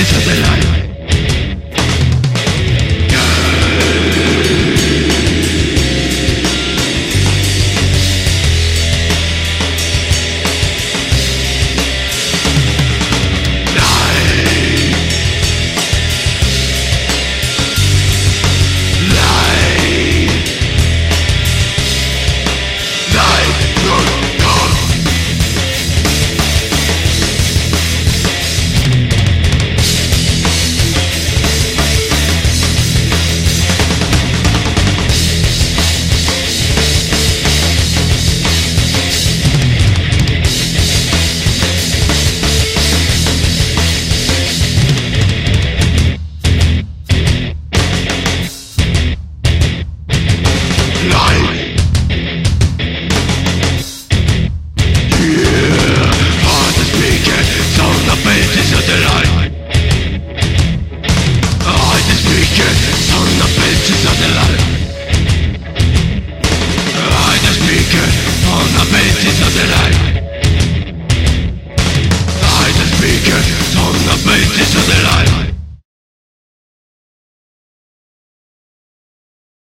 Beaches of the light. Dios de la